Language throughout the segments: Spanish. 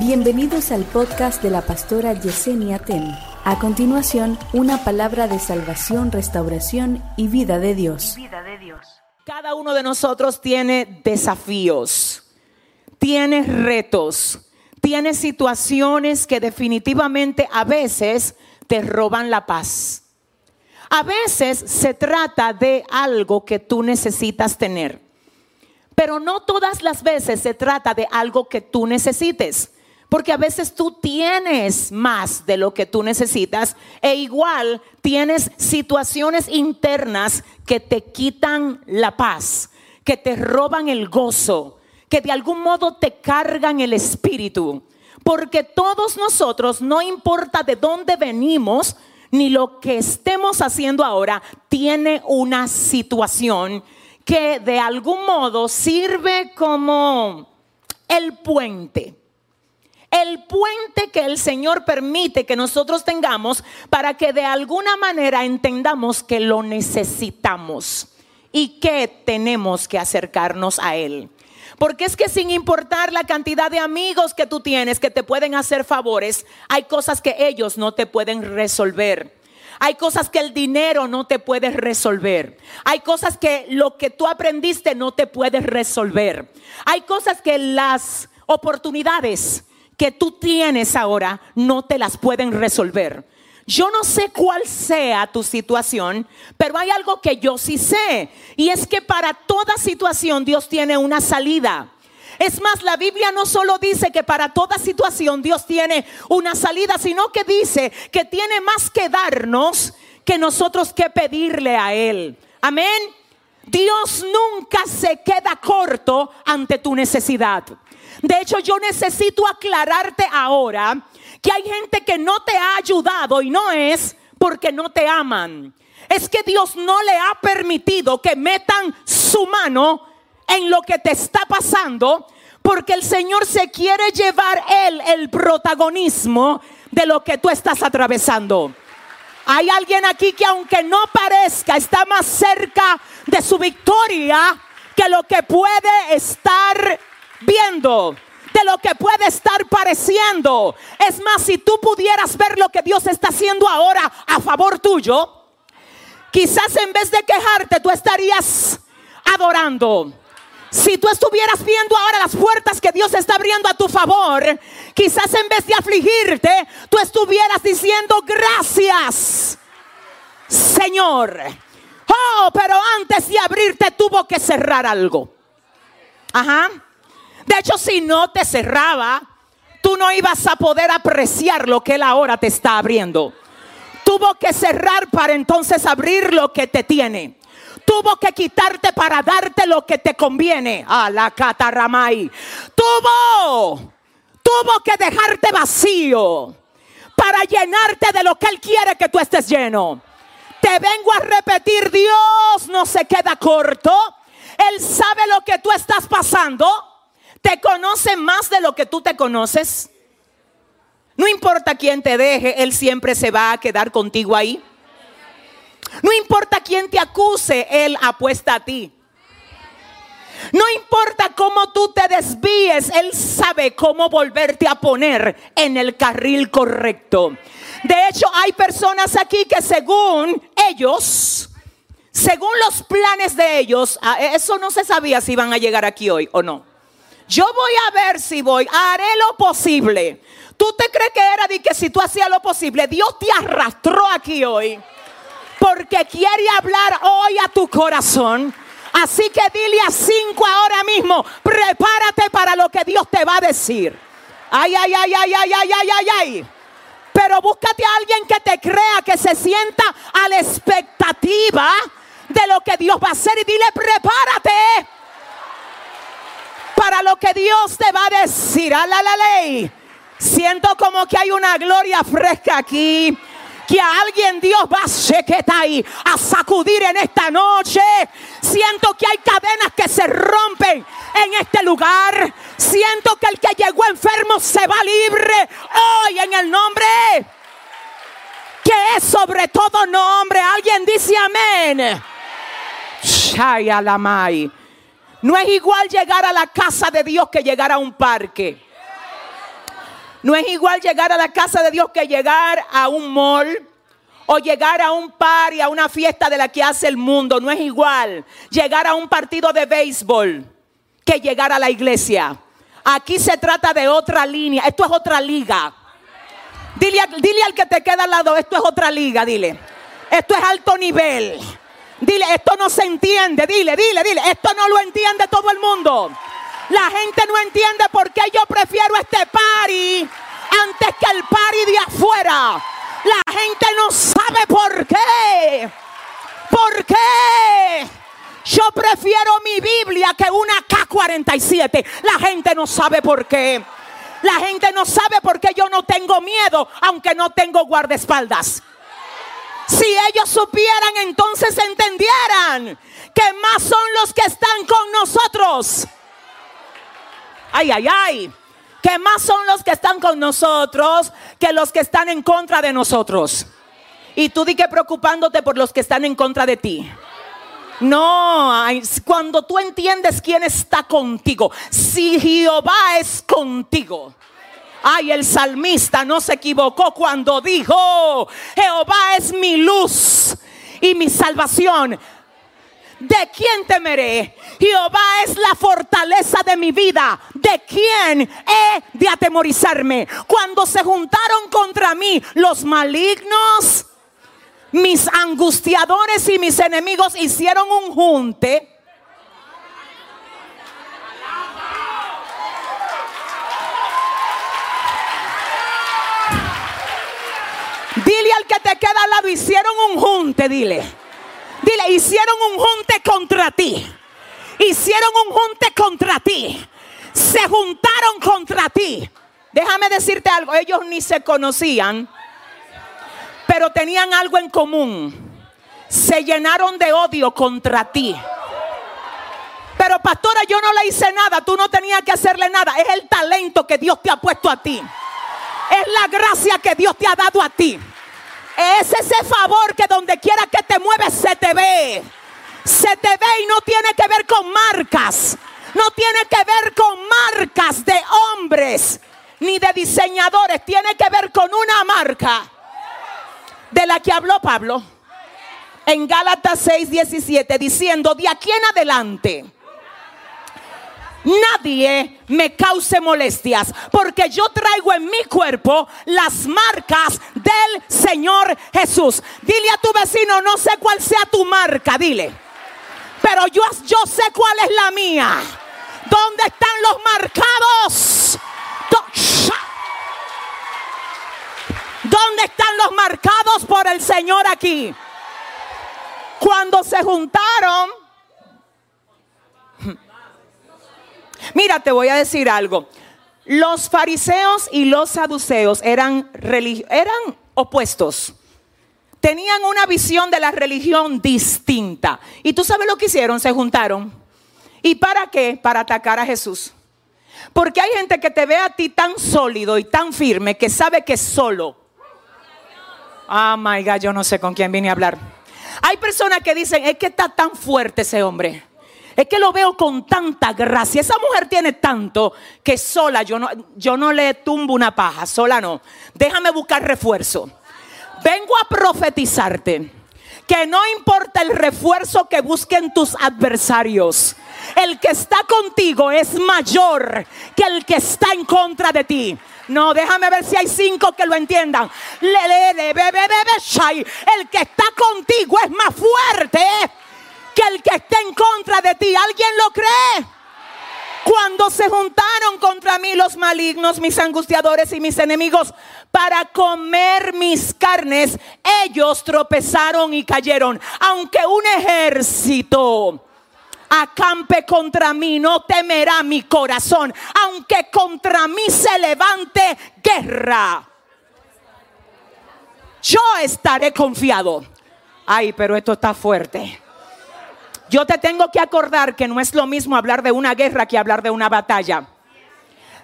Bienvenidos al podcast de la pastora Yesenia Ten. A continuación, una palabra de salvación, restauración y vida de Dios. Cada uno de nosotros tiene desafíos, tiene retos, tiene situaciones que definitivamente a veces te roban la paz. A veces se trata de algo que tú necesitas tener, pero no todas las veces se trata de algo que tú necesites. Porque a veces tú tienes más de lo que tú necesitas e igual tienes situaciones internas que te quitan la paz, que te roban el gozo, que de algún modo te cargan el espíritu. Porque todos nosotros, no importa de dónde venimos, ni lo que estemos haciendo ahora, tiene una situación que de algún modo sirve como el puente el puente que el Señor permite que nosotros tengamos para que de alguna manera entendamos que lo necesitamos y que tenemos que acercarnos a Él. Porque es que sin importar la cantidad de amigos que tú tienes que te pueden hacer favores, hay cosas que ellos no te pueden resolver. Hay cosas que el dinero no te puede resolver. Hay cosas que lo que tú aprendiste no te puede resolver. Hay cosas que las oportunidades que tú tienes ahora no te las pueden resolver. Yo no sé cuál sea tu situación, pero hay algo que yo sí sé. Y es que para toda situación Dios tiene una salida. Es más, la Biblia no solo dice que para toda situación Dios tiene una salida, sino que dice que tiene más que darnos que nosotros que pedirle a Él. Amén. Dios nunca se queda corto ante tu necesidad. De hecho, yo necesito aclararte ahora que hay gente que no te ha ayudado y no es porque no te aman. Es que Dios no le ha permitido que metan su mano en lo que te está pasando porque el Señor se quiere llevar él el protagonismo de lo que tú estás atravesando. Hay alguien aquí que aunque no parezca está más cerca de su victoria que lo que puede estar viendo de lo que puede estar pareciendo. Es más, si tú pudieras ver lo que Dios está haciendo ahora a favor tuyo, quizás en vez de quejarte, tú estarías adorando. Si tú estuvieras viendo ahora las puertas que Dios está abriendo a tu favor, quizás en vez de afligirte, tú estuvieras diciendo gracias, Señor. Oh, pero antes de abrirte tuvo que cerrar algo. Ajá. De hecho, si no te cerraba, tú no ibas a poder apreciar lo que Él ahora te está abriendo. Tuvo que cerrar para entonces abrir lo que te tiene. Tuvo que quitarte para darte lo que te conviene. A la cataramay. Tuvo, tuvo que dejarte vacío para llenarte de lo que Él quiere que tú estés lleno. Te vengo a repetir, Dios no se queda corto. Él sabe lo que tú estás pasando te conoce más de lo que tú te conoces. No importa quién te deje, Él siempre se va a quedar contigo ahí. No importa quién te acuse, Él apuesta a ti. No importa cómo tú te desvíes, Él sabe cómo volverte a poner en el carril correcto. De hecho, hay personas aquí que según ellos, según los planes de ellos, eso no se sabía si iban a llegar aquí hoy o no. Yo voy a ver si voy, haré lo posible. ¿Tú te crees que era de que si tú hacías lo posible, Dios te arrastró aquí hoy? Porque quiere hablar hoy a tu corazón. Así que dile a cinco ahora mismo, prepárate para lo que Dios te va a decir. Ay, ay, ay, ay, ay, ay, ay, ay, ay. Pero búscate a alguien que te crea, que se sienta a la expectativa de lo que Dios va a hacer y dile, prepárate para lo que Dios te va a decir. A la, ley. Siento como que hay una gloria fresca aquí. Que a alguien Dios va a sacudir en esta noche. Siento que hay cadenas que se rompen en este lugar. Siento que el que llegó enfermo se va libre hoy en el nombre que es sobre todo nombre. Alguien dice amén. Shayalamai. No es igual llegar a la casa de Dios que llegar a un parque. No es igual llegar a la casa de Dios que llegar a un mall o llegar a un par y a una fiesta de la que hace el mundo. No es igual llegar a un partido de béisbol que llegar a la iglesia. Aquí se trata de otra línea. Esto es otra liga. Dile, dile al que te queda al lado, esto es otra liga, dile. Esto es alto nivel. Dile, esto no se entiende. Dile, dile, dile. Esto no lo entiende todo el mundo. La gente no entiende por qué yo prefiero este party antes que el party de afuera. La gente no sabe por qué. ¿Por qué? Yo prefiero mi Biblia que una K-47. La gente no sabe por qué. La gente no sabe por qué yo no tengo miedo, aunque no tengo guardaespaldas. Si ellos supieran, entonces entendieran que más son los que están con nosotros. Ay, ay, ay. Que más son los que están con nosotros que los que están en contra de nosotros. Y tú di que preocupándote por los que están en contra de ti. No, cuando tú entiendes quién está contigo, si Jehová es contigo. Ay, el salmista no se equivocó cuando dijo, Jehová es mi luz y mi salvación. ¿De quién temeré? Jehová es la fortaleza de mi vida. ¿De quién he de atemorizarme? Cuando se juntaron contra mí los malignos, mis angustiadores y mis enemigos hicieron un junte. Dile al que te queda al lado, hicieron un junte, dile. Dile, hicieron un junte contra ti. Hicieron un junte contra ti. Se juntaron contra ti. Déjame decirte algo, ellos ni se conocían pero tenían algo en común. Se llenaron de odio contra ti. Pero pastora, yo no le hice nada, tú no tenías que hacerle nada. Es el talento que Dios te ha puesto a ti. Es la gracia que Dios te ha dado a ti. Es ese favor que donde quiera que te mueves se te ve. Se te ve y no tiene que ver con marcas. No tiene que ver con marcas de hombres ni de diseñadores. Tiene que ver con una marca de la que habló Pablo en Gálatas 6:17, diciendo, de aquí en adelante, nadie me cause molestias, porque yo traigo en mi cuerpo las marcas del Señor Jesús. Dile a tu vecino, no sé cuál sea tu marca, dile, pero yo, yo sé cuál es la mía. ¿Dónde están los marcados? ¿Dónde están los marcados por el Señor aquí? Cuando se juntaron, mira, te voy a decir algo. Los fariseos y los saduceos eran, eran opuestos. Tenían una visión de la religión distinta. ¿Y tú sabes lo que hicieron? Se juntaron. ¿Y para qué? Para atacar a Jesús. Porque hay gente que te ve a ti tan sólido y tan firme que sabe que solo Oh my God, yo no sé con quién vine a hablar. Hay personas que dicen, es que está tan fuerte ese hombre. Es que lo veo con tanta gracia. Esa mujer tiene tanto que sola yo no, yo no le tumbo una paja, sola no. Déjame buscar refuerzo. Vengo a profetizarte que no importa el refuerzo que busquen tus adversarios. El que está contigo es mayor que el que está en contra de ti. No, déjame ver si hay cinco que lo entiendan. El que está contigo es más fuerte que el que está en contra de ti. ¿Alguien lo cree? Cuando se juntaron contra mí los malignos, mis angustiadores y mis enemigos, para comer mis carnes, ellos tropezaron y cayeron. Aunque un ejército acampe contra mí, no temerá mi corazón, aunque contra mí se levante guerra. Yo estaré confiado. Ay, pero esto está fuerte. Yo te tengo que acordar que no es lo mismo hablar de una guerra que hablar de una batalla.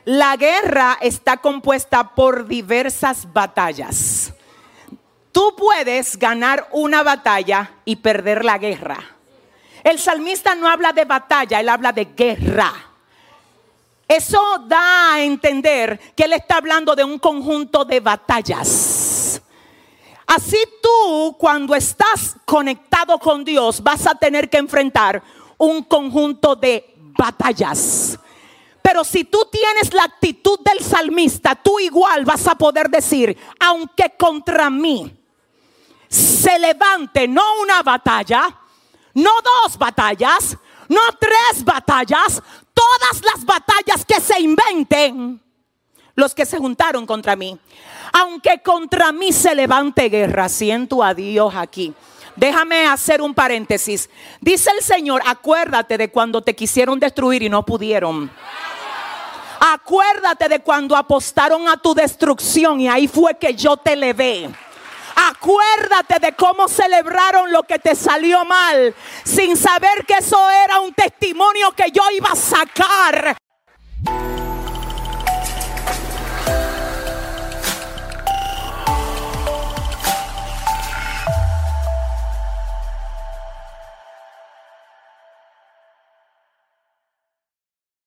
La guerra está compuesta por diversas batallas. Tú puedes ganar una batalla y perder la guerra. El salmista no habla de batalla, él habla de guerra. Eso da a entender que Él está hablando de un conjunto de batallas. Así tú, cuando estás conectado con Dios, vas a tener que enfrentar un conjunto de batallas. Pero si tú tienes la actitud del salmista, tú igual vas a poder decir, aunque contra mí se levante no una batalla, no dos batallas, no tres batallas, todas las batallas que se inventen, los que se juntaron contra mí. Aunque contra mí se levante guerra, siento a Dios aquí. Déjame hacer un paréntesis. Dice el Señor, acuérdate de cuando te quisieron destruir y no pudieron. Acuérdate de cuando apostaron a tu destrucción y ahí fue que yo te levé. Acuérdate de cómo celebraron lo que te salió mal, sin saber que eso era un testimonio que yo iba a sacar